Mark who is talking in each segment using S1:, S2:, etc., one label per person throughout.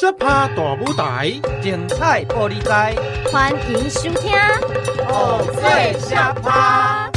S1: 小趴大舞台，
S2: 精彩玻璃台，
S3: 欢迎收听《
S2: 偶最小趴》。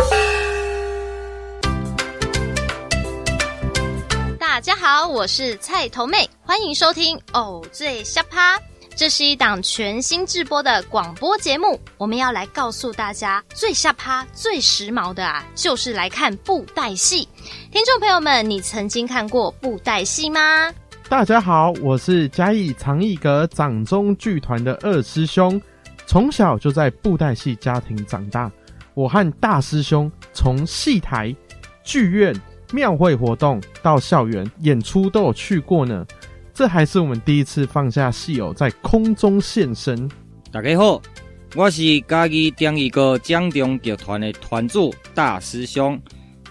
S3: 大家好，我是菜头妹，欢迎收听《偶最小趴》。这是一档全新制播的广播节目，我们要来告诉大家，最下趴、最时髦的啊，就是来看布袋戏。听众朋友们，你曾经看过布袋戏吗？
S1: 大家好，我是嘉义长艺阁掌中剧团的二师兄，从小就在布袋戏家庭长大。我和大师兄从戏台、剧院、庙会活动到校园演出都有去过呢。这还是我们第一次放下戏偶在空中现身。
S2: 大家好，我是嘉义长艺阁掌中剧团的团主大师兄。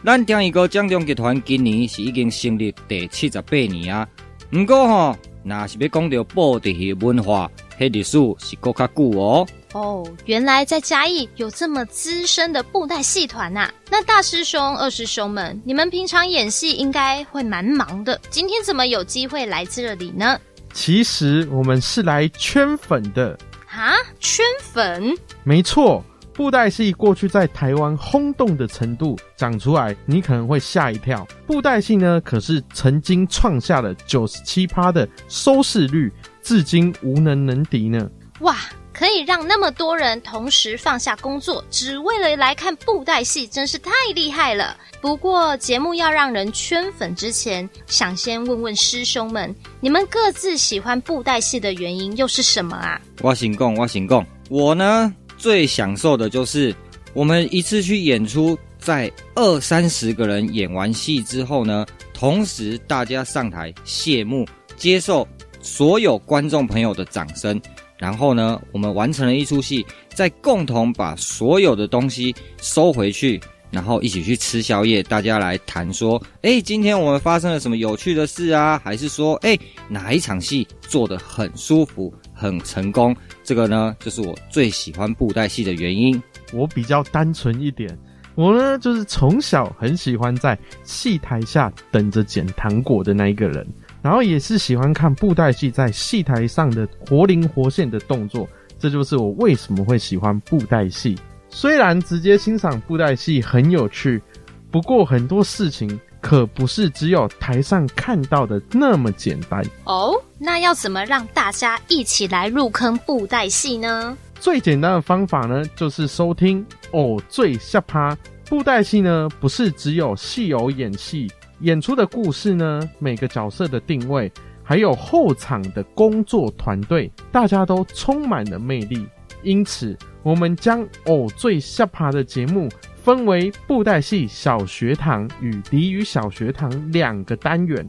S2: 咱长艺阁掌中剧团今年是已经成立第七十八年啊。不过吼，那是要讲到布袋戏文化，迄历史是够较久哦。
S3: 哦，原来在嘉义有这么资深的布袋戏团呐！那大师兄、二师兄们，你们平常演戏应该会蛮忙的，今天怎么有机会来这里呢？
S1: 其实我们是来圈粉的。
S3: 啊，圈粉？
S1: 没错，布袋戏过去在台湾轰动的程度，讲出来你可能会吓一跳。布袋戏呢，可是曾经创下了九十七趴的收视率，至今无能能敌呢。
S3: 哇！可以让那么多人同时放下工作，只为了来看布袋戏，真是太厉害了。不过节目要让人圈粉之前，想先问问师兄们，你们各自喜欢布袋戏的原因又是什么啊？
S2: 我先讲，我先讲，我呢最享受的就是我们一次去演出，在二三十个人演完戏之后呢，同时大家上台谢幕，接受所有观众朋友的掌声。然后呢，我们完成了一出戏，再共同把所有的东西收回去，然后一起去吃宵夜。大家来谈说，哎，今天我们发生了什么有趣的事啊？还是说，哎，哪一场戏做得很舒服、很成功？这个呢，就是我最喜欢布袋戏的原因。
S1: 我比较单纯一点，我呢就是从小很喜欢在戏台下等着捡糖果的那一个人。然后也是喜欢看布袋戏在戏台上的活灵活现的动作，这就是我为什么会喜欢布袋戏。虽然直接欣赏布袋戏很有趣，不过很多事情可不是只有台上看到的那么简单
S3: 哦。那要怎么让大家一起来入坑布袋戏呢？
S1: 最简单的方法呢，就是收听偶最下趴。布袋戏呢，不是只有戏偶演戏。演出的故事呢，每个角色的定位，还有后场的工作团队，大家都充满了魅力。因此，我们将偶最下趴的节目分为布袋戏小学堂与俚语小学堂两个单元，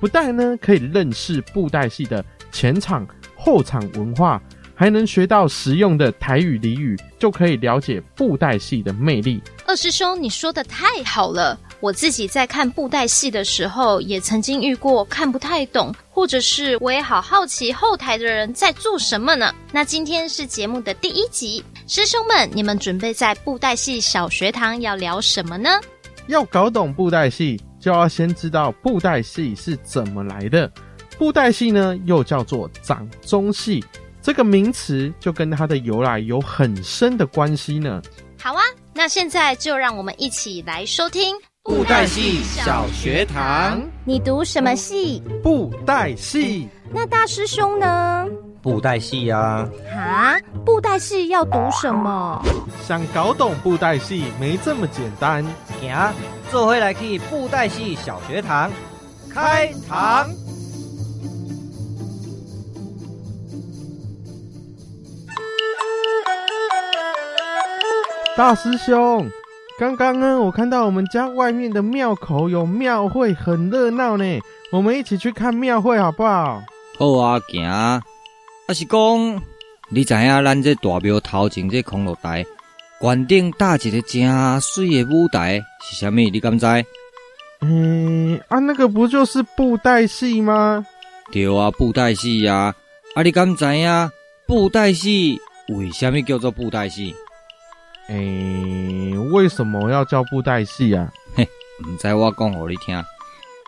S1: 不但呢可以认识布袋戏的前场、后场文化，还能学到实用的台语俚语，就可以了解布袋戏的魅力。
S3: 二师兄，你说的太好了。我自己在看布袋戏的时候，也曾经遇过看不太懂，或者是我也好好奇后台的人在做什么呢？那今天是节目的第一集，师兄们，你们准备在布袋戏小学堂要聊什么呢？
S1: 要搞懂布袋戏，就要先知道布袋戏是怎么来的。布袋戏呢，又叫做掌中戏，这个名词就跟它的由来有很深的关系呢。
S3: 好啊，那现在就让我们一起来收听。
S2: 布袋戏小学堂，
S3: 你读什么戏？
S1: 布袋戏。
S3: 那大师兄呢？
S2: 布袋戏呀。
S3: 啊，布袋戏要读什么？
S1: 想搞懂布袋戏没这么简单。
S2: 行，坐回来去布袋戏小学堂开堂。
S1: 大师兄。刚刚呢，我看到我们家外面的庙口有庙会，很热闹呢。我们一起去看庙会好不好？
S2: 好啊，行啊。啊是讲，你知影咱这大庙头前这空露台，关顶搭一个正水的舞台是啥物？你敢知？
S1: 嗯，啊，那个不就是布袋戏吗？
S2: 对啊，布袋戏呀。啊，你敢知影布袋戏为什么叫做布袋戏？
S1: 诶、欸，为什么要叫布袋戏啊？
S2: 嘿，唔知我讲互你听。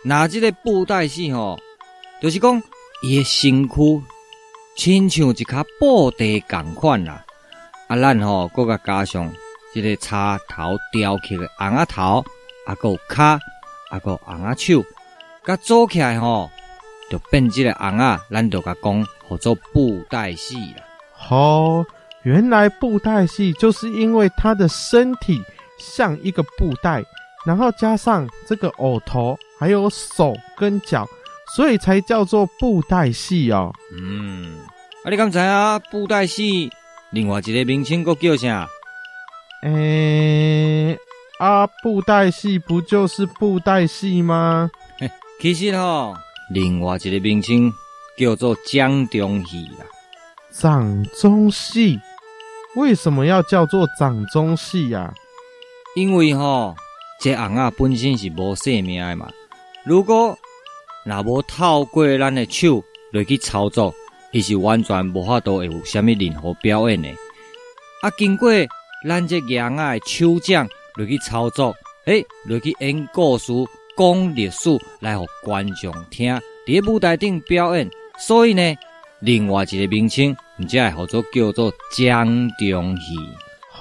S2: 那即个布袋戏吼，就是讲伊诶身躯亲像一卡布袋共款啦。啊，咱吼搁甲加上即个插头雕刻的红仔头，啊，搁有脚，啊，搁有红仔手，甲做起来吼，就变即个红仔，咱就甲讲，叫做布袋戏啦。
S1: 哦，原来布袋戏就是因为他的身体像一个布袋，然后加上这个偶头，还有手跟脚，所以才叫做布袋戏哦。
S2: 嗯，啊，你敢知啊？布袋戏。另外一个名称搁叫啥？
S1: 诶、欸，啊，布袋戏不就是布袋戏吗？
S2: 欸、其实哦，另外一个名称叫做掌中戏啦。
S1: 掌中戏为什么要叫做掌中戏呀？
S2: 因为吼，这红仔本身是无生命的嘛。如果若无透过咱的手来去操作。伊是完全无法度会有虾米任何表演的，啊，经过咱这样的手掌来去操作，诶、来去演故事、讲历史，来互观众听，伫舞台顶表演。所以呢，另外一个名称，唔才会叫做叫做掌中戏。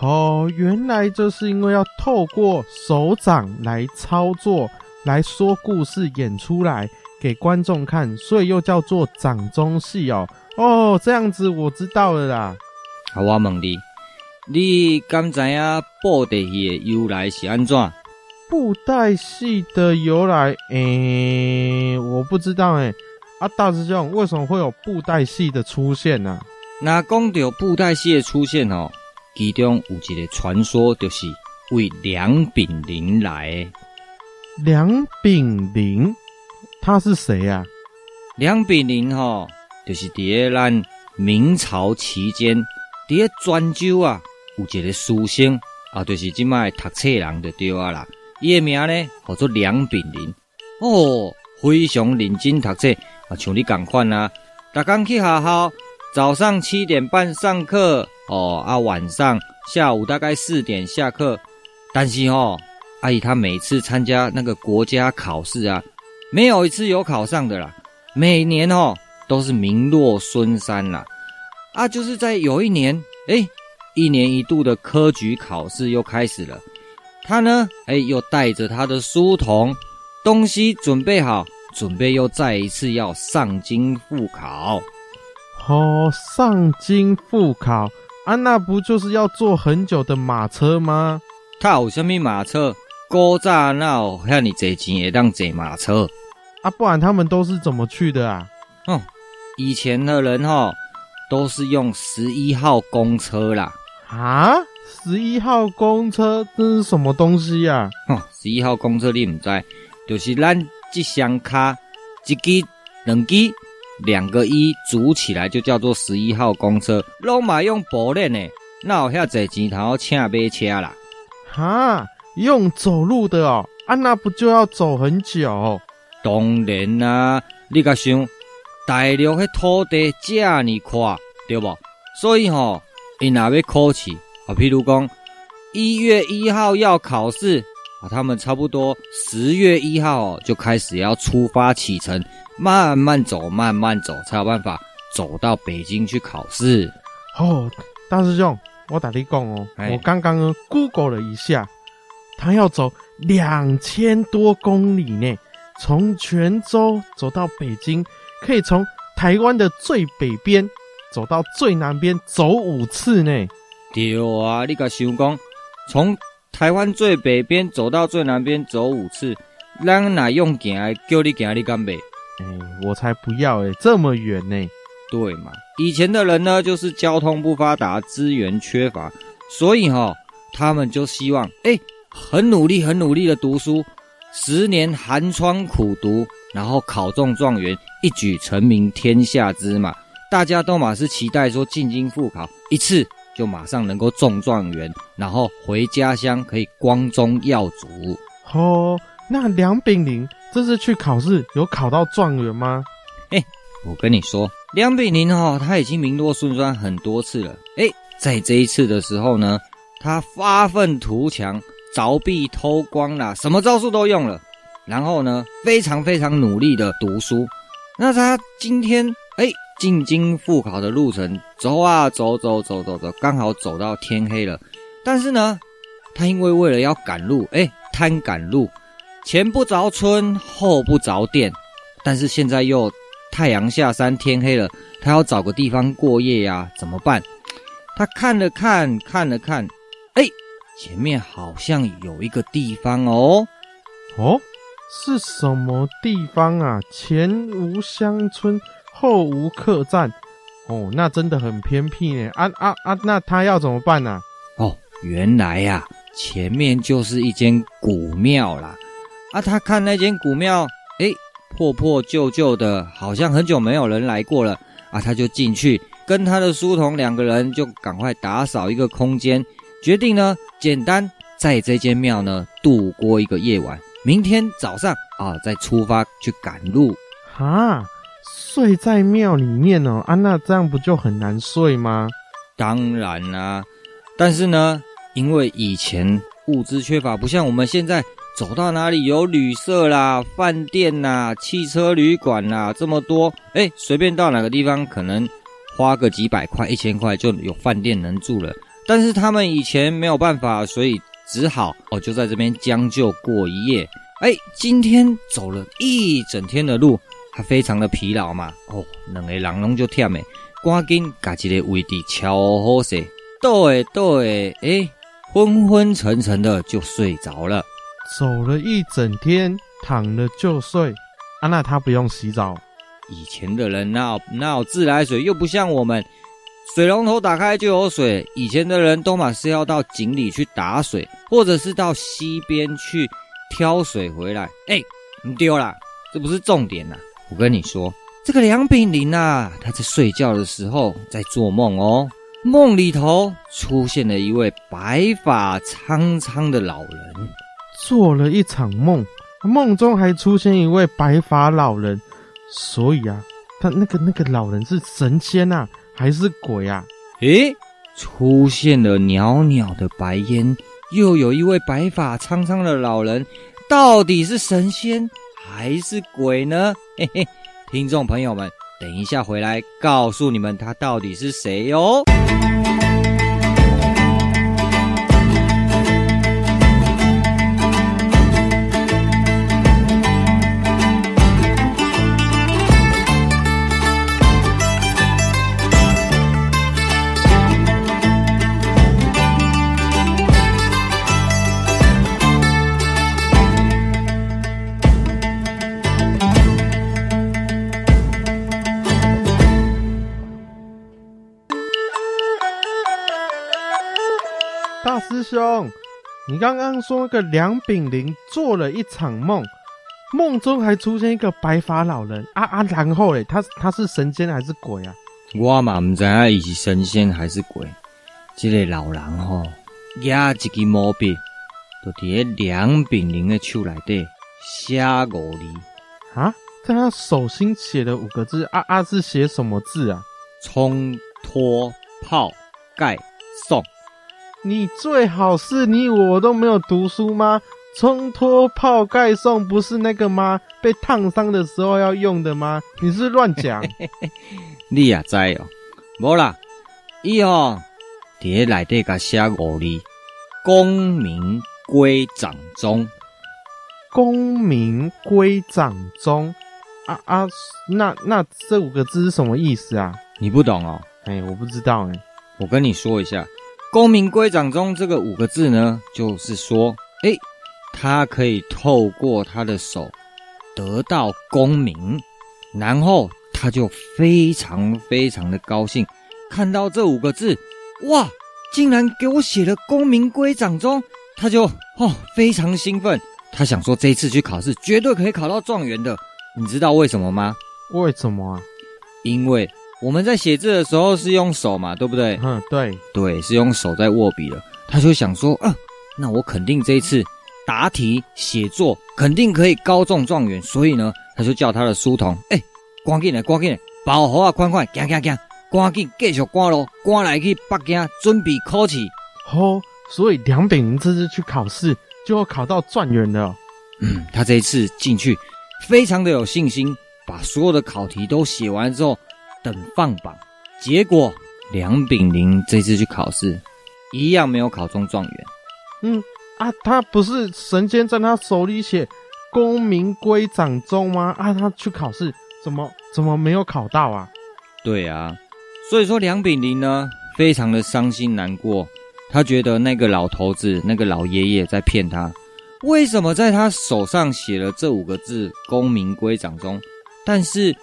S1: 哦，原来就是因为要透过手掌来操作，来说故事，演出来给观众看，所以又叫做掌中戏哦。哦，这样子我知道了啦。
S2: 好，我问你，你敢知影布袋戏的由来是安怎？
S1: 布袋戏的由来，诶、欸，我不知道诶、欸。啊，大师兄，为什么会有布袋戏的出现呢、啊？
S2: 那讲到布袋戏的出现哦，其中有一个传说，就是为梁炳麟来的。
S1: 梁炳麟，他是谁呀、啊？
S2: 梁炳麟吼。就是伫个咱明朝期间，伫个泉州啊，有一个书生啊，就是即卖读册人就对啊啦。伊个名呢叫做梁炳麟哦，非常认真读册啊，像你共款啊，逐工去学校，早上七点半上课哦，啊晚上下午大概四点下课。但是哦，阿姨她每次参加那个国家考试啊，没有一次有考上的啦。每年哦。都是名落孙山啦，啊，就是在有一年，哎，一年一度的科举考试又开始了。他呢，哎，又带着他的书童，东西准备好，准备又再一次要上京赴考。
S1: 哦，上京赴考啊，那不就是要坐很久的马车吗？
S2: 他有什么马车？古早哪有遐尔多钱会当坐马车？
S1: 啊，不然他们都是怎么去的啊？
S2: 哦。以前的人哈，都是用十一号公车啦。
S1: 啊，十一号公车这是什么东西呀？
S2: 哦，十一号公车你唔知，就是咱这双卡一支两支两个一组起来就叫做十一号公车。拢嘛用步练呢，那有遐侪钱头请买车啦？
S1: 哈，用走路的哦，啊，那不就要走很久？
S2: 当然啦，你甲想。大陆的土地遮尔宽，对无？所以吼，因若要考试啊，譬如讲一月一号要考试啊，他们差不多十月一号就开始要出发启程，慢慢走，慢慢走，才有办法走到北京去考试。
S1: 哦，大师兄，我打你讲哦，我刚刚 Google 了一下，他要走两千多公里呢，从泉州走到北京。可以从台湾的最北边走到最南边，走五次呢。
S2: 对啊，你个想讲，从台湾最北边走到最南边走五次，咱哪用行来叫你行，你敢袂？
S1: 哎、欸，我才不要哎、欸，这么远呢。
S2: 对嘛，以前的人呢，就是交通不发达，资源缺乏，所以哈，他们就希望哎、欸，很努力，很努力的读书，十年寒窗苦读。然后考中状元，一举成名天下知嘛。大家都马是期待说进京赴考一次就马上能够中状元，然后回家乡可以光宗耀祖。
S1: 哦，那梁炳麟这次去考试有考到状元吗？
S2: 哎，我跟你说，梁炳麟哦，他已经名落孙山很多次了。哎，在这一次的时候呢，他发愤图强，凿壁偷光啦，什么招数都用了。然后呢，非常非常努力的读书，那他今天哎，进京赴考的路程走啊走走走走走，刚好走到天黑了。但是呢，他因为为了要赶路，哎，贪赶路，前不着村后不着店，但是现在又太阳下山，天黑了，他要找个地方过夜呀，怎么办？他看了看，看了看，哎，前面好像有一个地方哦，
S1: 哦。是什么地方啊？前无乡村，后无客栈，哦，那真的很偏僻呢。啊啊啊！那他要怎么办呢？
S2: 哦，原来呀、啊，前面就是一间古庙啦。啊，他看那间古庙，哎，破破旧旧的，好像很久没有人来过了。啊，他就进去，跟他的书童两个人就赶快打扫一个空间，决定呢，简单在这间庙呢度过一个夜晚。明天早上啊，再出发去赶路。
S1: 哈，睡在庙里面哦，啊，那这样不就很难睡吗？
S2: 当然啦、但是呢，因为以前物资缺乏，不像我们现在走到哪里有旅社啦、饭店呐、汽车旅馆啦这么多，哎，随便到哪个地方，可能花个几百块、一千块就有饭店能住了。但是他们以前没有办法，所以。只好哦，就在这边将就过一夜。哎，今天走了一整天的路，还非常的疲劳嘛。哦，两个人拢就忝诶，赶紧把一个位置超好势，倒诶倒诶，哎，昏昏沉沉的就睡着了。
S1: 走了一整天，躺了就睡。啊，那他不用洗澡？
S2: 以前的人那有哪有自来水，又不像我们。水龙头打开就有水，以前的人都嘛是要到井里去打水，或者是到溪边去挑水回来。哎，你丢了，这不是重点呐、啊！我跟你说，这个梁炳麟啊，他在睡觉的时候在做梦哦，梦里头出现了一位白发苍苍的老人，
S1: 做了一场梦，梦中还出现一位白发老人，所以啊，他那个那个老人是神仙呐、啊。还是鬼啊？
S2: 诶，出现了袅袅的白烟，又有一位白发苍苍的老人，到底是神仙还是鬼呢？嘿嘿，听众朋友们，等一下回来告诉你们他到底是谁哟。
S1: 师兄，你刚刚说那个梁炳麟做了一场梦，梦中还出现一个白发老人啊啊！然后嘞，他他是神仙还是鬼啊？
S2: 我嘛不知道他是神仙还是鬼。这个老人吼，压一支毛笔，就在梁炳麟的手内底写五字
S1: 啊，在他手心写了五个字啊啊，是写什么字啊？
S2: 冲脱泡盖送。
S1: 你最好是你我都没有读书吗？冲脱泡盖送不是那个吗？被烫伤的时候要用的吗？你是乱讲。
S2: 你也知哦，无啦，伊哦，伫内底甲写五字，功名归掌中。
S1: 功名归掌中，啊啊，那那这五个字是什么意思啊？
S2: 你不懂哦？
S1: 哎，我不知道哎，
S2: 我跟你说一下。功名归掌中这个五个字呢，就是说，哎，他可以透过他的手得到功名，然后他就非常非常的高兴，看到这五个字，哇，竟然给我写了功名归掌中，他就哦非常兴奋，他想说这一次去考试绝对可以考到状元的，你知道为什么吗？
S1: 为什么啊？
S2: 因为。我们在写字的时候是用手嘛，对不对？
S1: 嗯，对，
S2: 对，是用手在握笔的。他就想说，啊，那我肯定这一次答题写作肯定可以高中状元。所以呢，他就叫他的书童，哎，赶紧来，赶紧来，包好啊，快快，行行行，赶紧继续赶路，赶来去北京准备考试。
S1: 哦，所以梁炳麟这次去考试就要考到状元了。
S2: 嗯，他这一次进去非常的有信心。把所有的考题都写完之后，等放榜。结果梁炳麟这次去考试，一样没有考中状元。
S1: 嗯啊，他不是神仙在他手里写“功名归掌中”吗？啊，他去考试怎么怎么没有考到啊？
S2: 对啊，所以说梁炳麟呢，非常的伤心难过。他觉得那个老头子、那个老爷爷在骗他。为什么在他手上写了这五个字“功名归掌中”，但是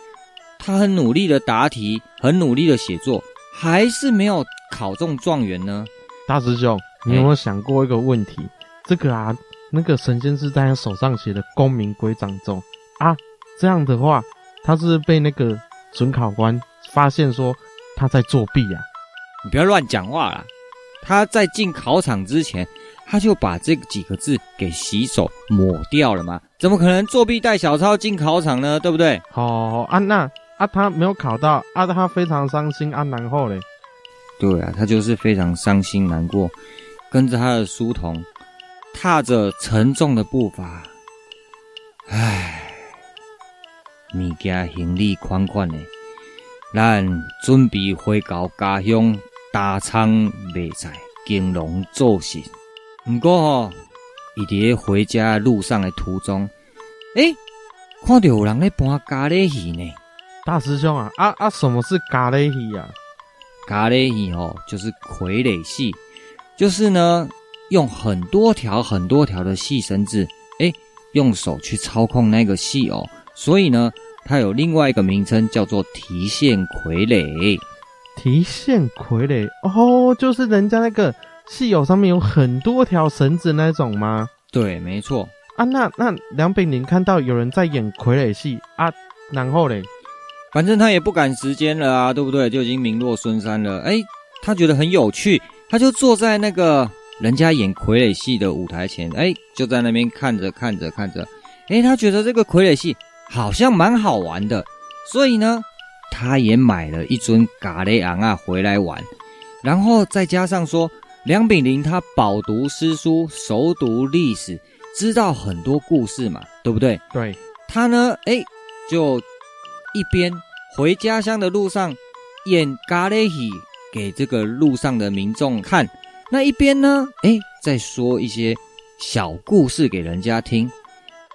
S2: 他很努力的答题，很努力的写作，还是没有考中状元呢？
S1: 大师兄，你有没有想过一个问题？欸、这个啊，那个神仙是在他手上写的“功名归掌中”啊，这样的话，他是被那个准考官发现说他在作弊啊？
S2: 你不要乱讲话啦！他在进考场之前。他就把这几个字给洗手抹掉了嘛？怎么可能作弊带小抄进考场呢？对不对？
S1: 哦，啊那啊他没有考到，啊他非常伤心啊，然后嘞？
S2: 对啊，他就是非常伤心难过，跟着他的书童，踏着沉重的步伐，唉，物件行李款款的，咱准备回到家乡，打仓卖菜，金融做事。不过哦，伊伫回家路上的途中，诶，看到有人在搬咖喱鱼呢。
S1: 大师兄啊，啊啊，什么是咖喱戏啊？
S2: 咖喱戏哦，就是傀儡戏，就是呢，用很多条很多条的细绳子，诶，用手去操控那个戏偶，所以呢，它有另外一个名称叫做提线傀儡。
S1: 提线傀儡哦，就是人家那个。戏偶上面有很多条绳子那种吗？
S2: 对，没错
S1: 啊。那那梁炳麟看到有人在演傀儡戏啊，然后嘞，
S2: 反正他也不赶时间了啊，对不对？就已经名落孙山了。哎，他觉得很有趣，他就坐在那个人家演傀儡戏的舞台前，哎，就在那边看着看着看着，哎，他觉得这个傀儡戏好像蛮好玩的，所以呢，他也买了一尊嘎雷昂啊回来玩，然后再加上说。梁炳麟他饱读诗书，熟读历史，知道很多故事嘛，对不对？
S1: 对。
S2: 他呢，哎，就一边回家乡的路上演咖喱戏给这个路上的民众看，那一边呢，哎，再说一些小故事给人家听，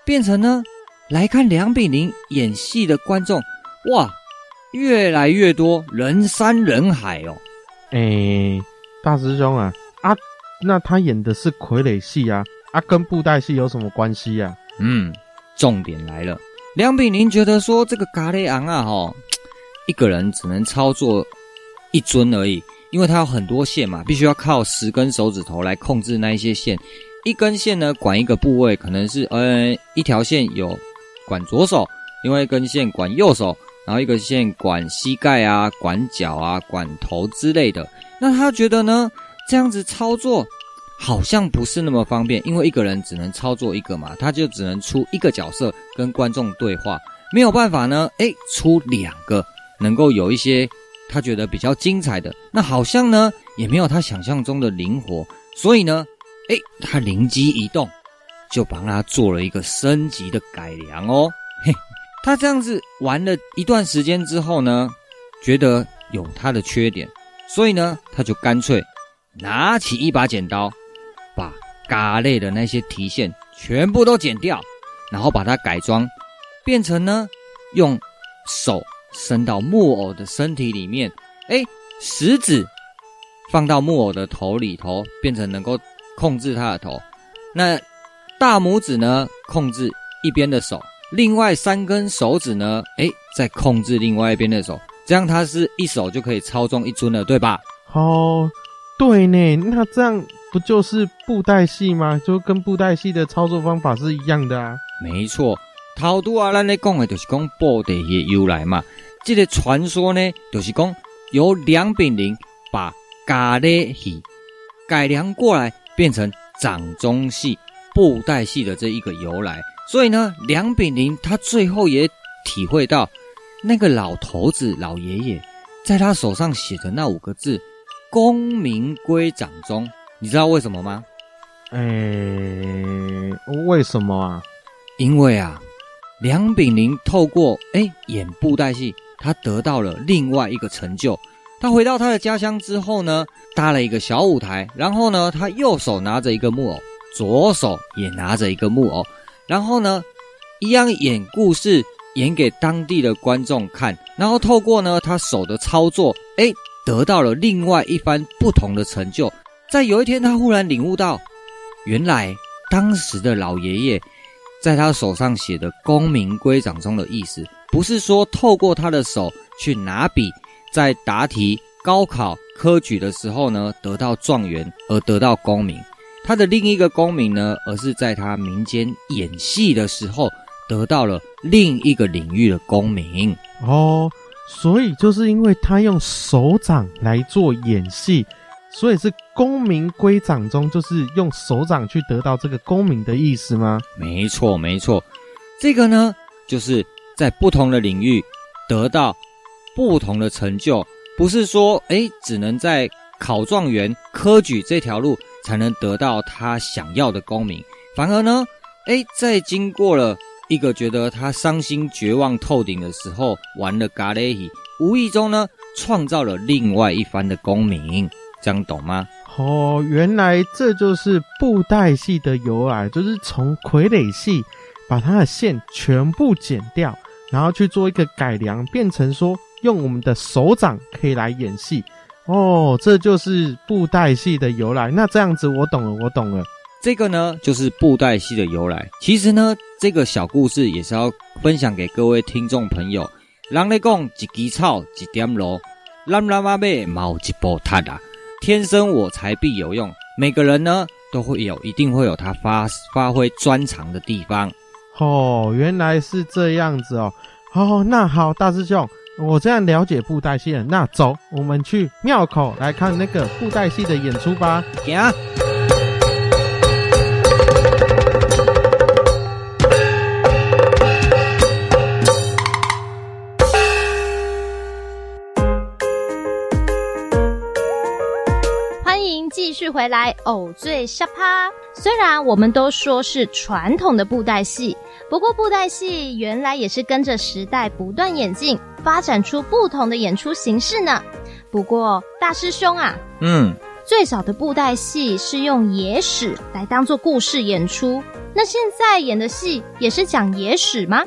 S2: 变成呢来看梁炳麟演戏的观众，哇，越来越多，人山人海哦。
S1: 哎。大师兄啊啊，那他演的是傀儡戏啊啊，跟布袋戏有什么关系呀？
S2: 嗯，重点来了，梁炳麟觉得说这个咖喱昂啊，哈，一个人只能操作一尊而已，因为他有很多线嘛，必须要靠十根手指头来控制那一些线，一根线呢管一个部位，可能是呃一条线有管左手，另外一根线管右手，然后一根线管膝盖啊、管脚啊、管头之类的。那他觉得呢？这样子操作好像不是那么方便，因为一个人只能操作一个嘛，他就只能出一个角色跟观众对话，没有办法呢，诶，出两个能够有一些他觉得比较精彩的。那好像呢，也没有他想象中的灵活，所以呢，诶，他灵机一动，就帮他做了一个升级的改良哦。嘿，他这样子玩了一段时间之后呢，觉得有他的缺点。所以呢，他就干脆拿起一把剪刀，把嘎类的那些提线全部都剪掉，然后把它改装，变成呢，用手伸到木偶的身体里面，哎，食指放到木偶的头里头，变成能够控制他的头。那大拇指呢，控制一边的手，另外三根手指呢，哎，再控制另外一边的手。这样他是一手就可以操纵一尊了，对吧？
S1: 哦，对呢，那这样不就是布袋戏吗？就跟布袋戏的操作方法是一样的啊。
S2: 没错，头拄啊，咱咧讲的就是讲布袋戏由来嘛。这个传说呢，就是讲由梁炳麟把咖喱戏改良过来，变成掌中戏、布袋戏的这一个由来。所以呢，梁炳麟他最后也体会到。那个老头子、老爷爷，在他手上写的那五个字“功名归掌中”，你知道为什么吗？
S1: 哎，为什么啊？
S2: 因为啊，梁炳麟透过哎演布袋戏，他得到了另外一个成就。他回到他的家乡之后呢，搭了一个小舞台，然后呢，他右手拿着一个木偶，左手也拿着一个木偶，然后呢，一样演故事，演给当地的观众看，然后透过呢他手的操作，哎，得到了另外一番不同的成就。在有一天，他忽然领悟到，原来当时的老爷爷在他手上写的《公民归长》中的意思，不是说透过他的手去拿笔。在答题、高考、科举的时候呢，得到状元而得到功名。他的另一个功名呢，而是在他民间演戏的时候，得到了另一个领域的功名。
S1: 哦，所以就是因为他用手掌来做演戏，所以是功名归掌中，就是用手掌去得到这个功名的意思吗？
S2: 没错，没错。这个呢，就是在不同的领域得到。不同的成就，不是说诶只能在考状元、科举这条路才能得到他想要的功名，反而呢，诶在经过了一个觉得他伤心绝望透顶的时候，玩了咖喱，无意中呢创造了另外一番的功名，这样懂吗？
S1: 哦，原来这就是布袋戏的由来，就是从傀儡戏把它的线全部剪掉，然后去做一个改良，变成说。用我们的手掌可以来演戏哦，这就是布袋戏的由来。那这样子我懂了，我懂了。
S2: 这个呢，就是布袋戏的由来。其实呢，这个小故事也是要分享给各位听众朋友。人咧讲一枝草，一点露，咱咱妈妈毛一波塔啊。天生我材必有用，每个人呢都会有，一定会有他发发挥专长的地方。
S1: 哦，原来是这样子哦。哦，那好，大师兄。我这样了解布袋戏了，那走，我们去庙口来看那个布袋戏的演出吧。
S2: 行。
S3: 续回来，偶最瞎趴。虽然我们都说是传统的布袋戏。不过，布袋戏原来也是跟着时代不断演进，发展出不同的演出形式呢。不过，大师兄啊，
S2: 嗯，
S3: 最早的布袋戏是用野史来当做故事演出。那现在演的戏也是讲野史吗？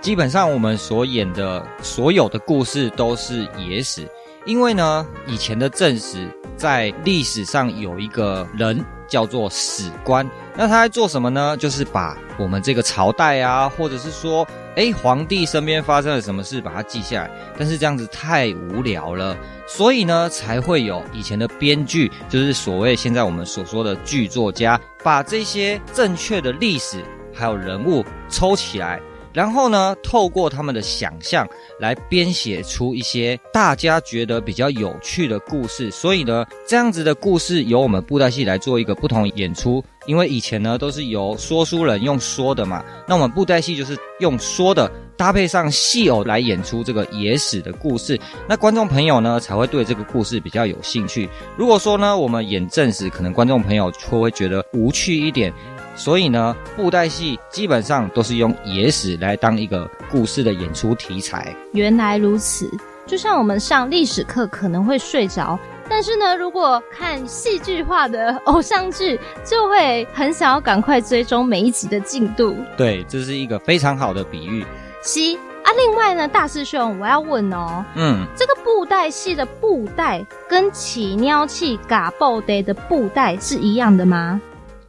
S2: 基本上，我们所演的所有的故事都是野史，因为呢，以前的正史在历史上有一个人。叫做史官，那他在做什么呢？就是把我们这个朝代啊，或者是说，诶，皇帝身边发生了什么事，把它记下来。但是这样子太无聊了，所以呢，才会有以前的编剧，就是所谓现在我们所说的剧作家，把这些正确的历史还有人物抽起来。然后呢，透过他们的想象来编写出一些大家觉得比较有趣的故事。所以呢，这样子的故事由我们布袋戏来做一个不同演出。因为以前呢都是由说书人用说的嘛，那我们布袋戏就是用说的搭配上戏偶来演出这个野史的故事。那观众朋友呢才会对这个故事比较有兴趣。如果说呢我们演正史，可能观众朋友会会觉得无趣一点。所以呢，布袋戏基本上都是用野史来当一个故事的演出题材。
S3: 原来如此，就像我们上历史课可能会睡着，但是呢，如果看戏剧化的偶像剧，就会很想要赶快追踪每一集的进度。
S2: 对，这是一个非常好的比喻。
S3: 七啊，另外呢，大师兄，我要问哦，
S2: 嗯，
S3: 这个布袋戏的布袋跟起尿器嘎爆袋的布袋是一样的吗？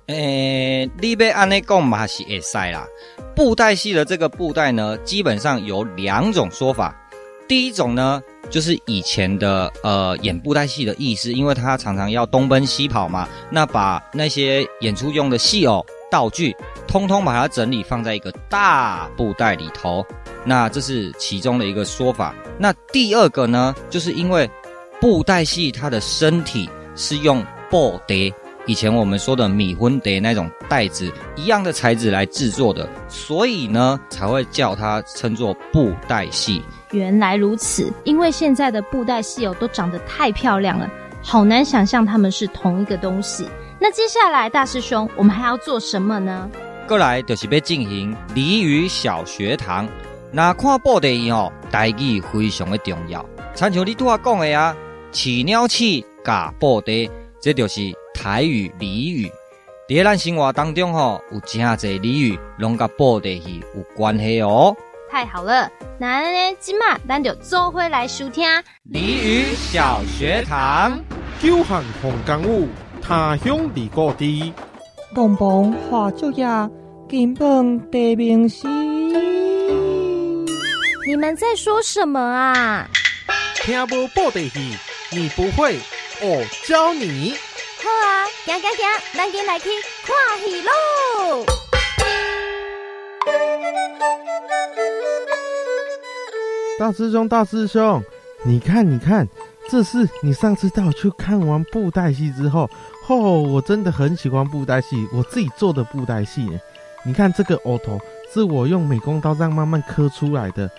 S2: 诶、欸，你要按呢讲嘛是会使啦。布袋戏的这个布袋呢，基本上有两种说法。第一种呢，就是以前的呃演布袋戏的意思，因为他常常要东奔西跑嘛，那把那些演出用的戏偶道具，通通把它整理放在一个大布袋里头。那这是其中的一个说法。那第二个呢，就是因为布袋戏它的身体是用布袋。以前我们说的米粉的那种袋子一样的材质来制作的，所以呢才会叫它称作布袋戏。
S3: 原来如此，因为现在的布袋戏哦都长得太漂亮了，好难想象它们是同一个东西。那接下来大师兄，我们还要做什么呢？
S2: 过来就是要进行俚语小学堂。那看布袋戏哦，台语非常的重要。参像你拄仔讲的啊，饲鸟鼠咬布袋，这就是台语俚语。在咱生活当中吼，有真侪俚语拢甲布袋戏有关系哦。
S3: 太好了，那呢，今麦咱就做伙来收听俚
S2: 语小学堂。
S1: 久旱逢甘雨，他乡离故地。
S4: 东风化作业，金榜题名时。
S3: 你们在说什么啊？
S1: 听无布袋戏，你不会，我教你。
S3: 好啊，行行行，咱今来去看戏喽。
S1: 大师兄，大师兄，你看，你看，这是你上次带我去看完布袋戏之后，哦，我真的很喜欢布袋戏，我自己做的布袋戏。你看这个额头，是我用美工刀这样慢慢刻出来的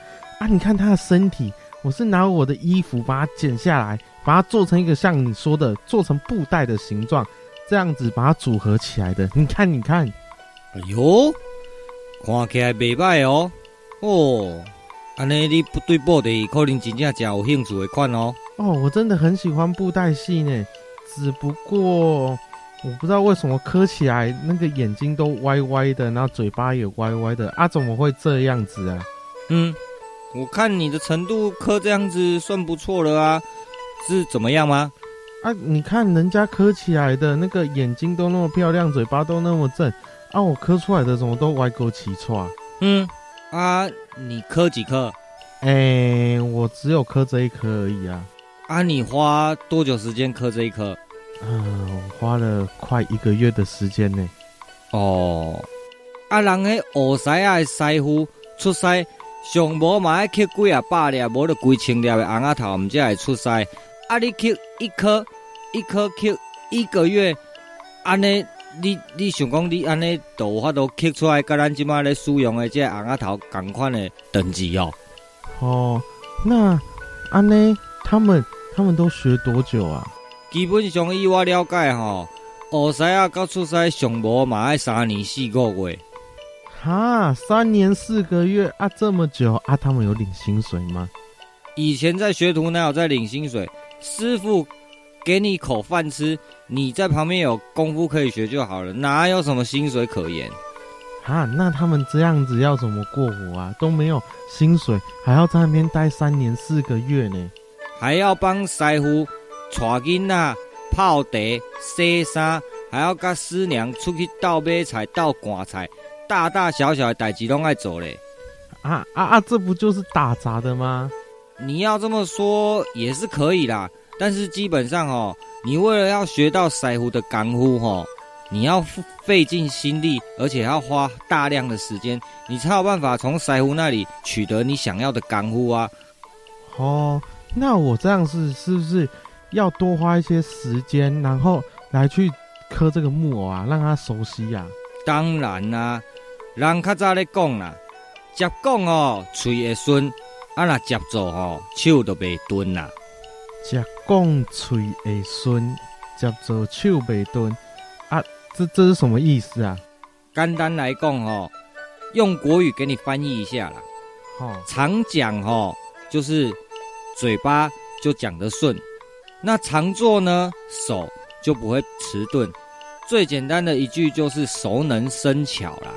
S1: 啊！你看他的身体，我是拿我的衣服把它剪下来，把它做成一个像你说的，做成布袋的形状，这样子把它组合起来的。你看，你看，
S2: 哎呦，看起来袂歹哦，哦。安尼，你不对布袋可能真正真有兴趣的款哦。
S1: 哦，我真的很喜欢布袋戏呢，只不过我不知道为什么刻起来那个眼睛都歪歪的，然后嘴巴也歪歪的啊，怎么会这样子啊？
S2: 嗯，我看你的程度磕这样子算不错了啊，是怎么样吗？
S1: 啊，你看人家磕起来的那个眼睛都那么漂亮，嘴巴都那么正，啊，我磕出来的怎么都歪勾起错啊？
S2: 嗯。啊，你磕几颗？
S1: 哎、欸，我只有磕这一颗而已啊。
S2: 啊，你花多久时间磕这一颗？
S1: 嗯，我花了快一个月的时间呢。
S2: 哦，啊，人迄学师仔的师傅出师，上无嘛爱刻几啊百粒，无就几千粒的红仔头，毋才会出师。啊，你刻一颗，一颗刻一个月，安尼。你你想讲你安尼都有法度刻出来，甲咱即马咧使用的这红仔头同款的等级哦。
S1: 哦，那安尼他们他们都学多久啊？
S2: 基本上以我了解吼，学师啊到出师上无嘛爱三年四个月。
S1: 哈，三年四个月啊，这么久啊？他们有领薪水吗？
S2: 以前在学徒哪有在领薪水？师傅。给你一口饭吃，你在旁边有功夫可以学就好了，哪有什么薪水可言？
S1: 啊，那他们这样子要怎么过活啊？都没有薪水，还要在那边待三年四个月呢？
S2: 还要帮师傅带囡仔、泡茶、洗衫，还要跟师娘出去倒买菜、倒赶菜，大大小小的代志都爱做嘞。
S1: 啊啊啊！这不就是打杂的吗？
S2: 你要这么说也是可以啦。但是基本上哦，你为了要学到赛胡的功夫哦，你要费尽心力，而且要花大量的时间，你才有办法从赛胡那里取得你想要的功夫啊。
S1: 哦，那我这样是是不是要多花一些时间，然后来去刻这个木偶啊，让他熟悉呀？
S2: 当然啦、啊，人较早咧讲啦，接讲哦，嘴会顺，啊那接做哦，手都袂钝啦。
S1: 接讲嘴会顺，接做手袂钝啊！这这是什么意思啊？
S2: 简单来讲哦，用国语给你翻译一下啦。
S1: 哦，
S2: 常讲哦，就是嘴巴就讲得顺。那常做呢，手就不会迟钝。最简单的一句就是熟能生巧啦。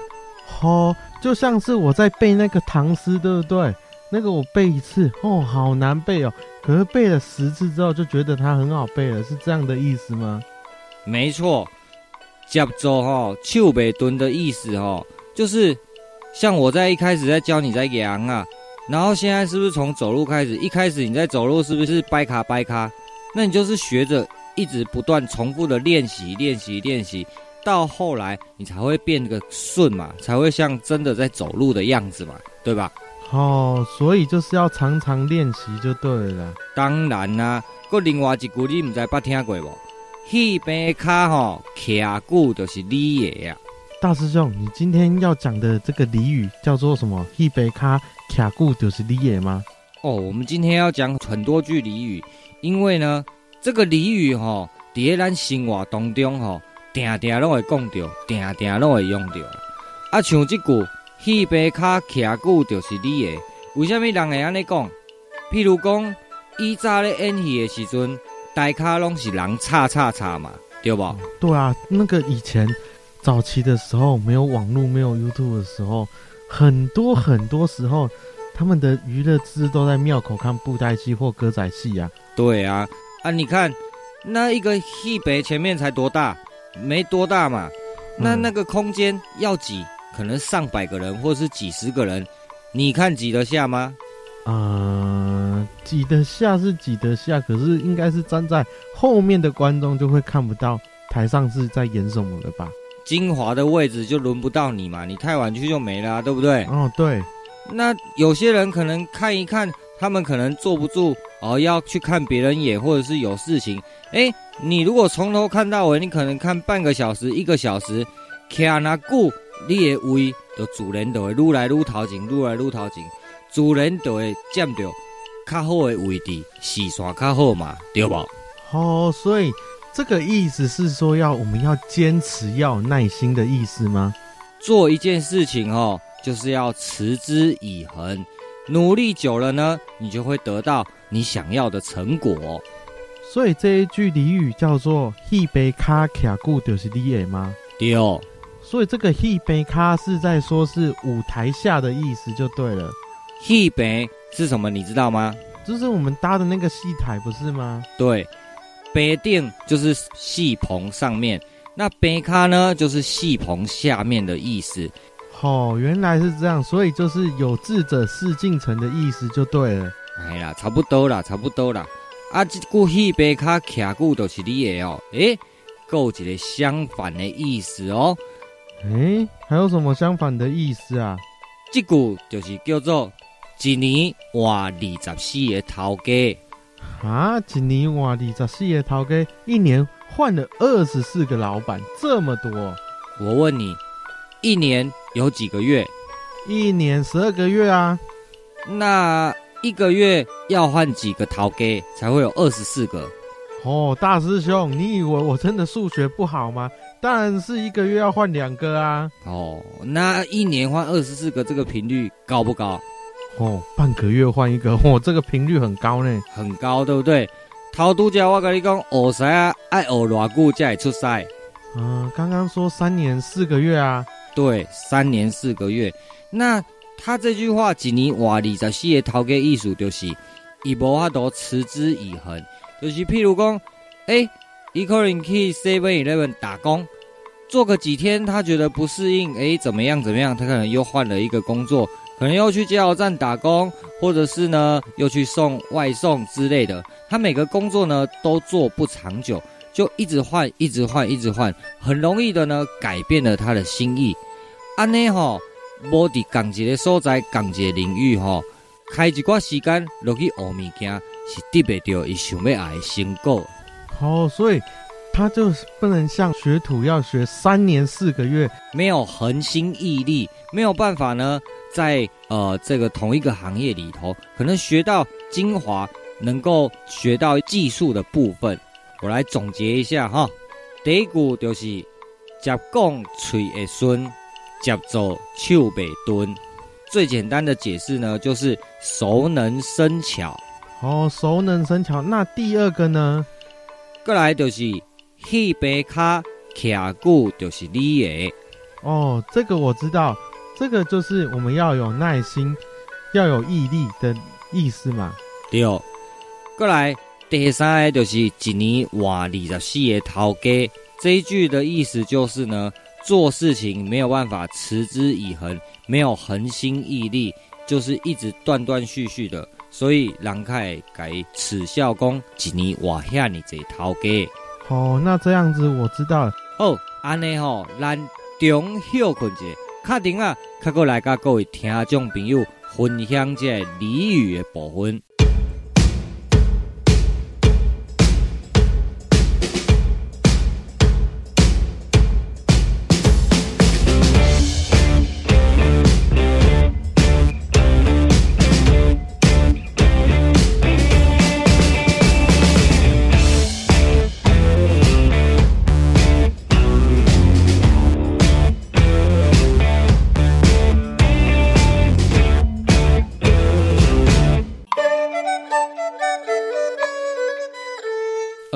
S1: 哦，就像是我在背那个唐诗，对不对？那个我背一次哦，好难背哦。可是背了十次之后，就觉得它很好背了，是这样的意思吗？
S2: 没错，接做哈丘北蹲的意思哈，就是像我在一开始在教你在扬啊，然后现在是不是从走路开始？一开始你在走路是不是掰卡掰卡？那你就是学着一直不断重复的练习练习练习，到后来你才会变个顺嘛，才会像真的在走路的样子嘛，对吧？
S1: 哦，所以就是要常常练习就对了。
S2: 当然啦、另外一句你唔知捌听过无？戏棚卡吼，徛久就是你的呀。
S1: 大师兄，你今天要讲的这个俚语叫做什么？戏棚卡徛久就是你的吗？
S2: 哦，我们今天要讲很多句俚语，因为呢，这个俚语吼，伫咱生活当中吼，定定拢会讲着，定定拢会用着。啊，像即句“戏白卡徛久就是你的”，为什么人会安尼讲？譬如讲，以早咧演戏的时阵，大卡拢是人插插插嘛，对不？
S1: 对啊，那个以前早期的时候，没有网络、没有 YouTube 的时候，很多很多时候，他们的娱乐资都在庙口看布袋戏或歌仔戏啊。
S2: 对啊，啊，你看那一个戏白前面才多大？没多大嘛。那那个空间要挤，可能上百个人或是几十个人，你看挤得下吗？
S1: 啊，挤得下是挤得下，可是应该是站在后面的观众就会看不到台上是在演什么了吧？
S2: 精华的位置就轮不到你嘛，你太晚去就没了啊，对不对？
S1: 哦，对。
S2: 那有些人可能看一看，他们可能坐不住哦，要去看别人演，或者是有事情。哎，你如果从头看到尾，你可能看半个小时、一个小时，看那久，你的胃就自然就会愈来愈头前，愈来愈头前。自然就会占到较好的位置，视线较好嘛，对吧？
S1: 哦，所以这个意思是说要我们要坚持，要有耐心的意思吗？
S2: 做一件事情哦，就是要持之以恒，努力久了呢，你就会得到你想要的成果。
S1: 所以这一句俚语叫做“一杯卡徛久就是你的”吗？
S2: 对哦。
S1: 所以这个“一杯卡”是在说是舞台下的意思，就对了。
S2: 一杯是什么？你知道吗？
S1: 就是我们搭的那个戏台，不是吗？
S2: 对，杯顶就是戏棚上面，那杯卡呢，就是戏棚下面的意思。
S1: 哦，原来是这样，所以就是有志者事竟成的意思就对了。
S2: 哎呀，差不多啦，差不多啦。啊，这句戏白卡徛久就是你的哦。诶，够一个相反的意思哦。
S1: 诶，还有什么相反的意思啊？
S2: 这句就是叫做。一年换二十四个头家
S1: 啊！一年换二十四个头家，一年换了二十四个老板，这么多。
S2: 我问你，一年有几个月？
S1: 一年十二个月啊。
S2: 那一个月要换几个桃给才会有二十四个？
S1: 哦，大师兄，你以为我真的数学不好吗？当然是一个月要换两个啊。
S2: 哦，那一年换二十四个，这个频率高不高？
S1: 哦，半个月换一个，哦，这个频率很高呢，
S2: 很高，对不对？陶都家我跟你讲，学师啊，爱学偌久才会出赛。
S1: 嗯，刚刚说三年四个月啊，
S2: 对，三年四个月。那他这句话一年换二十四个头家意思就是，伊无法度持之以恒，就是譬如讲，诶，伊可能去 Seven Eleven 打工，做个几天，他觉得不适应，诶，怎么样怎么样，他可能又换了一个工作。可能又去加油站打工，或者是呢，又去送外送之类的。他每个工作呢都做不长久，就一直换，一直换，一直换，很容易的呢改变了他的心意。安尼吼，无伫共一个所在，共一个领域吼，开一寡时间落去学物件，是得不到伊想要爱的成果。
S1: 哦，所以他就是不能像学徒要学三年四个月，
S2: 没有恒心毅力，没有办法呢。在呃这个同一个行业里头，可能学到精华，能够学到技术的部分。我来总结一下哈，第一句就是接讲嘴会顺，接做手袂蹲。最简单的解释呢，就是熟能生巧。
S1: 哦，熟能生巧。那第二个呢？
S2: 过来就是戏白卡徛久就是你的。
S1: 哦，这个我知道。这个就是我们要有耐心，要有毅力的意思嘛。
S2: 对，过来第三个就是一年换二十四个头家，这一句的意思就是呢，做事情没有办法持之以恒，没有恒心毅力，就是一直断断续续的，所以人开改耻笑讲一年换遐尔侪头家。
S1: 哦，那这样子我知道了。
S2: 哦，安尼吼，咱中休困者。确定啊，卡过来甲各位听众朋友分享这俚语的部分。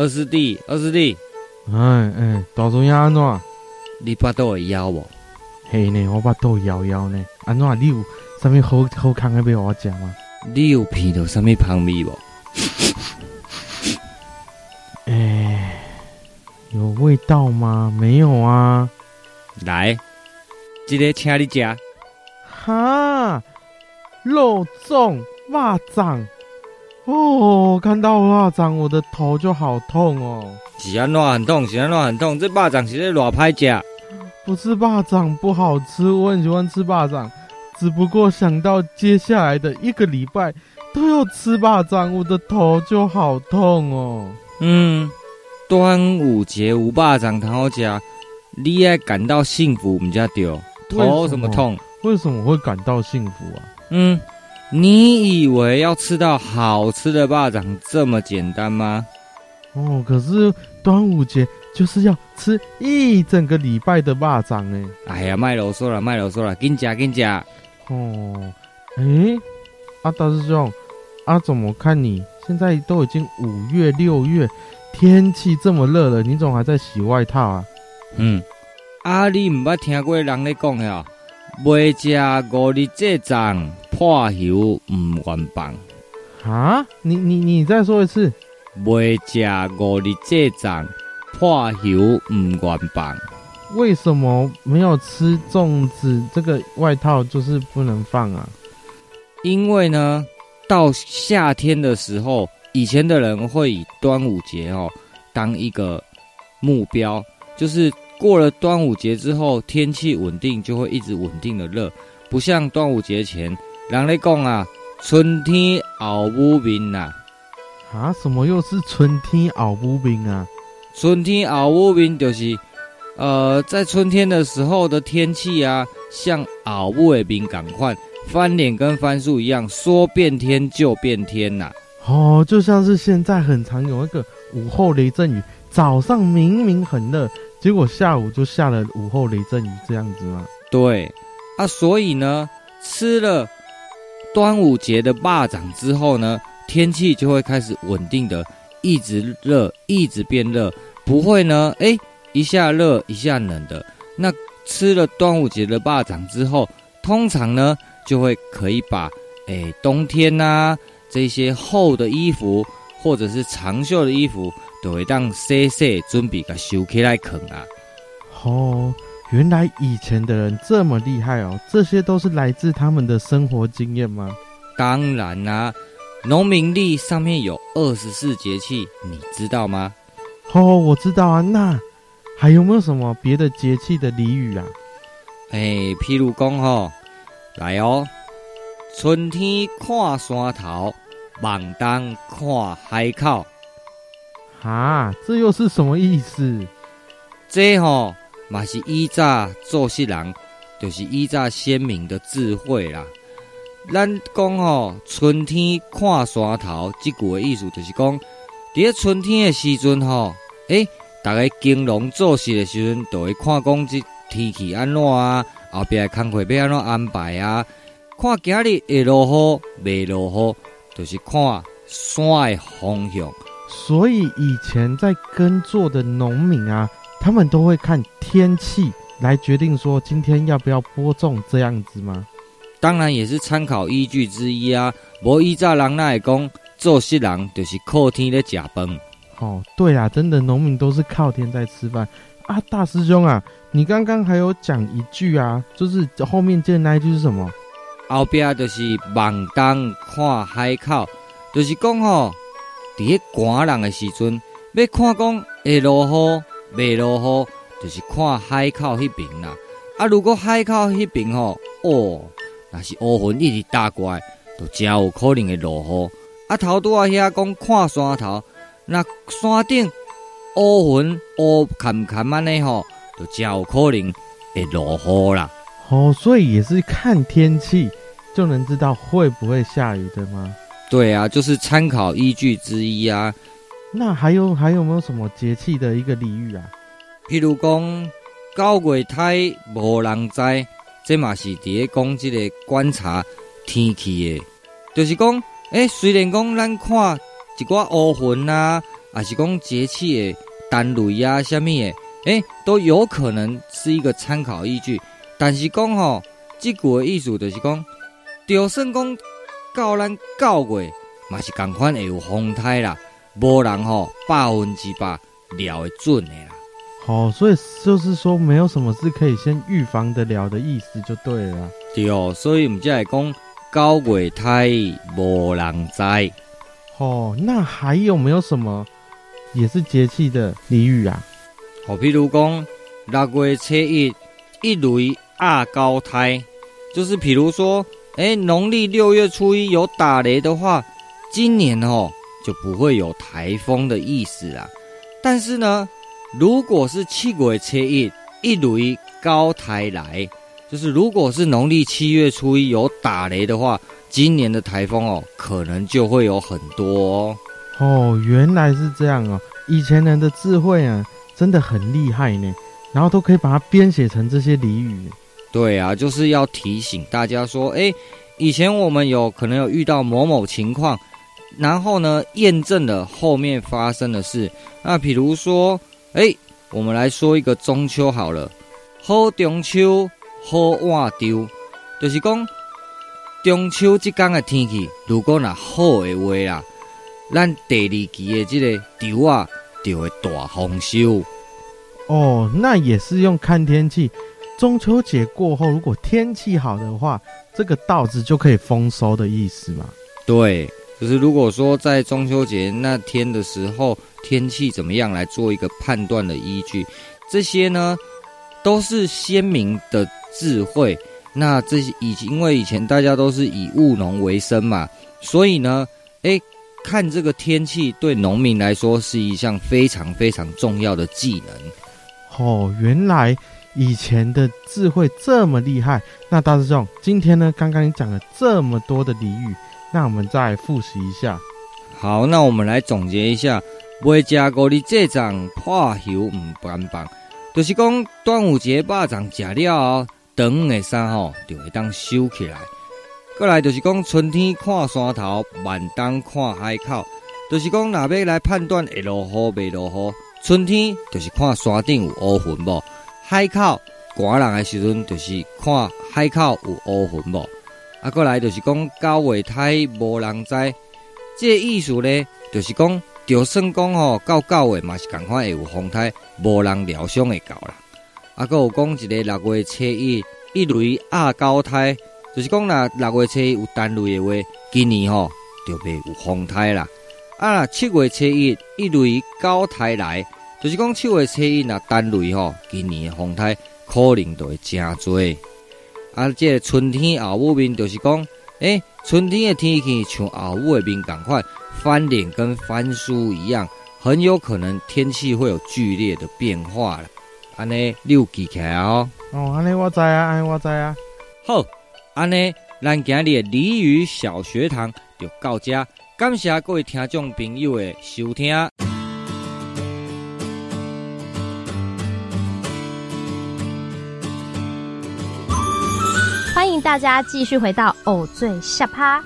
S2: 二师弟，二师弟，
S1: 哎哎，大主要安怎？
S2: 你巴肚会枵无？
S1: 嘿呢，我巴肚枵枵呢。安怎？你有啥物好好康的要我食吗？
S2: 你有闻到啥物香味无？
S1: 哎，有味道吗？没有啊。
S2: 来，这个请你吃。
S1: 哈，肉粽、肉粽。哦，看到蚂蚱，我的头就好痛哦。
S2: 是安怎很痛？是安怎很痛？这蚂蚱是咧偌歹食？
S1: 不是蚂蚱不好吃，我很喜欢吃蚂蚱，只不过想到接下来的一个礼拜都要吃蚂蚱，我的头就好痛哦。
S2: 嗯，端午节无蚂蚱好吃，你也感到幸福，唔才对？头什么痛？
S1: 为什么会感到幸福啊？
S2: 嗯。你以为要吃到好吃的霸掌这么简单吗？
S1: 哦，可是端午节就是要吃一整个礼拜的霸掌呢。
S2: 哎呀，卖啰嗦了，卖啰嗦了，紧夹紧夹。
S1: 哦，诶，阿大师兄，阿、啊、怎么看你现在都已经五月六月，天气这么热了，你怎么还在洗外套啊？
S2: 嗯，阿、啊、你唔捌听过人咧讲呀？未食五日这粽。破油唔愿放
S1: 啊！你你你再说一次，
S2: 未食五日这粽，破油唔愿放。
S1: 为什么没有吃粽子？这个外套就是不能放啊？
S2: 因为呢，到夏天的时候，以前的人会以端午节哦当一个目标，就是过了端午节之后，天气稳定，就会一直稳定的热，不像端午节前。人咧讲啊，春天后母面呐，
S1: 啊，什么又是春天后母面啊？
S2: 春天后母面就是，呃，在春天的时候的天气啊，像后母的面赶快翻脸跟翻书一样，说变天就变天呐、啊。
S1: 哦，就像是现在很常有一个午后雷阵雨，早上明明很热，结果下午就下了午后雷阵雨这样子吗？
S2: 对，啊，所以呢，吃了。端午节的蚂蚱之后呢，天气就会开始稳定的，一直热，一直变热，不会呢，哎，一下热一下冷的。那吃了端午节的蚂蚱之后，通常呢，就会可以把，哎，冬天呐、啊、这些厚的衣服或者是长袖的衣服，都会当洗洗准备个收起来啃啊。
S1: 哦。原来以前的人这么厉害哦！这些都是来自他们的生活经验吗？
S2: 当然啦、啊，农民历上面有二十四节气，你知道吗？
S1: 哦，我知道啊。那还有没有什么别的节气的俚语啊？
S2: 哎，譬如讲吼，来哦，春天看山头，晚冬看海口。
S1: 啊，这又是什么意思？
S2: 这吼。嘛是以早做事人，就是以早先民的智慧啦。咱讲吼，春天看山头，即句的意思就是讲，伫咧春天的时阵吼，诶、欸，大家耕农做事的时阵，都会看讲即天气安怎啊，后边的工课要安怎安排啊，看今日会落雨，未落雨，就是看山的方向。
S1: 所以以前在耕作的农民啊。他们都会看天气来决定说今天要不要播种这样子吗？
S2: 当然也是参考依据之一啊。无依照人那会讲，做事人就是靠天在吃饭。
S1: 哦，对啊，真的农民都是靠天在吃饭啊。大师兄啊，你刚刚还有讲一句啊，就是后面接的那一句是什么？
S2: 后边就是望东看海口，就是讲吼，伫寒人的时阵要看讲会落雨。未落雨，就是看海口迄边啦。啊，如果海口迄边吼，哦，若是乌云一直打过来，就真有可能会落雨。啊，头拄仔遐讲看山头，那山顶乌云乌坎坎安尼吼，就真有可能会落雨啦。
S1: 哦，所以也是看天气就能知道会不会下雨的吗？
S2: 对啊，就是参考依据之一啊。
S1: 那还有还有没有什么节气的一个俚语啊？
S2: 譬如讲九月胎无人知，这嘛是伫咧讲这个观察天气的，就是讲，诶、虽然讲咱看一寡乌云啊，还是讲节气的单雷啊，什么的，诶，都有可能是一个参考依据。但是讲吼，这句的意思就是讲，就算讲到咱九月，嘛是同款会有风胎啦，无人吼百分之百料会准的啦。
S1: 哦，所以就是说，没有什么是可以先预防得了的意思，就对了。
S2: 对哦，所以我们就来讲高鬼胎无人知。
S1: 哦，那还有没有什么也是节气的俚语啊？
S2: 好，譬如讲六月初一一雷二高胎，就是譬如说，哎，农历六月初一有打雷的话，今年哦就不会有台风的意思啦。但是呢，如果是七月初一一雷高台来，就是如果是农历七月初一有打雷的话。今年的台风哦，可能就会有很多哦。
S1: 哦，原来是这样哦。以前人的智慧啊，真的很厉害呢。然后都可以把它编写成这些俚语。
S2: 对啊，就是要提醒大家说，哎，以前我们有可能有遇到某某情况，然后呢，验证了后面发生的事。那比如说，哎，我们来说一个中秋好了，好中秋，好晚丢，就是讲。中秋这天的天气，如果那好的话啊，咱第二期的这个稻啊，就会大丰收。
S1: 哦，那也是用看天气。中秋节过后，如果天气好的话，这个稻子就可以丰收的意思嘛？
S2: 对，可是如果说在中秋节那天的时候，天气怎么样来做一个判断的依据，这些呢，都是先民的智慧。那这些以因为以前大家都是以务农为生嘛，所以呢，哎，看这个天气对农民来说是一项非常非常重要的技能。
S1: 哦，原来以前的智慧这么厉害。那大师兄，今天呢，刚刚你讲了这么多的俚语，那我们再复习一下。
S2: 好，那我们来总结一下：未食五日这粽破喉唔棒棒，就是讲端午节肉粽食了哦。长的衫吼就会当收起来，过来就是讲春天看山头，晚冬看海口，就是讲若要来判断会落雨未落雨。春天就是看山顶有乌云无，海口寒人的时阵就是看海口有乌云无。啊，过来就是讲九月胎无人知，这个意思呢，就是讲就算讲吼到九月嘛是共款会有风台，无人料想会到啦。啊，阁有讲一个六月初一一雷压高胎，就是讲若六月初一有单雷的话，今年吼就袂有风台啦。啊，若七月初一一雷高胎来，就是讲七月初一若单雷吼，今年的风台可能就会真多。啊，这个春天后母面就是讲，诶、欸，春天的天气像后母的面同款，翻脸跟翻书一样，很有可能天气会有剧烈的变化了。安尼，你有记起来哦。
S1: 哦，安尼我知啊，安尼我知啊。
S2: 好，安尼，咱今日的俚语小学堂就到这，感谢各位听众朋友的收
S3: 听。大家继续回到偶最下趴。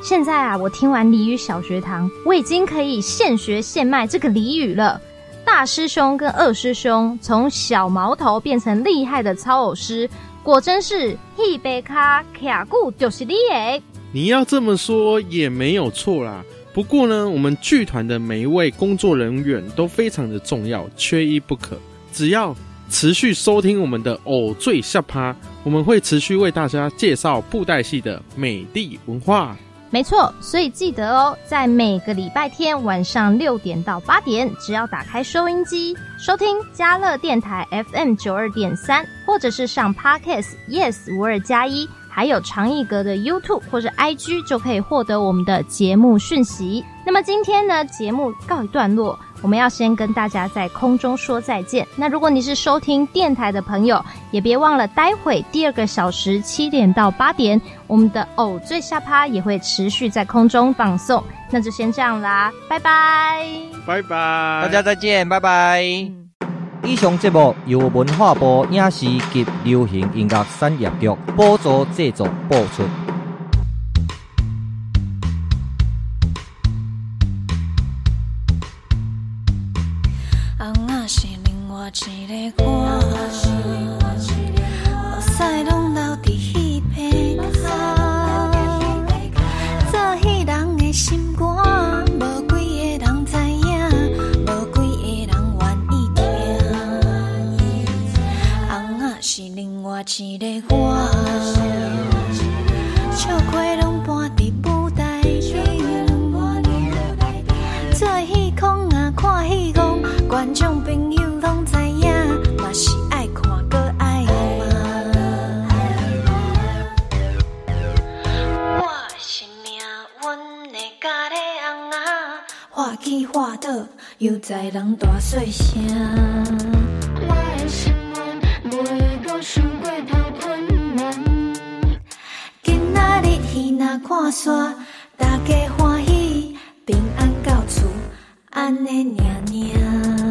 S3: 现在啊，我听完俚语小学堂，我已经可以现学现卖这个俚语了。大师兄跟二师兄从小毛头变成厉害的操偶师，果真是一杯卡卡固就是你诶。
S1: 你要这么说也没有错啦。不过呢，我们剧团的每一位工作人员都非常的重要，缺一不可。只要持续收听我们的偶最下趴，我们会持续为大家介绍布袋戏的美丽文化。
S3: 没错，所以记得哦，在每个礼拜天晚上六点到八点，只要打开收音机收听嘉乐电台 FM 九二点三，或者是上 Podcast Yes 五二加一，还有长艺阁的 YouTube 或者 IG，就可以获得我们的节目讯息。那么今天呢，节目告一段落。我们要先跟大家在空中说再见。那如果你是收听电台的朋友，也别忘了待会第二个小时七点到八点，我们的偶最下趴也会持续在空中放送。那就先这样啦，拜拜，
S1: 拜拜，
S2: 大家再见，拜拜。以上节目由文化部影视及流行音乐产业局补助制作播出。
S5: 悠哉人大细声。我的心愿袂阁想过头困难。今仔日天若看山，大家欢喜，平安到厝，安尼念念。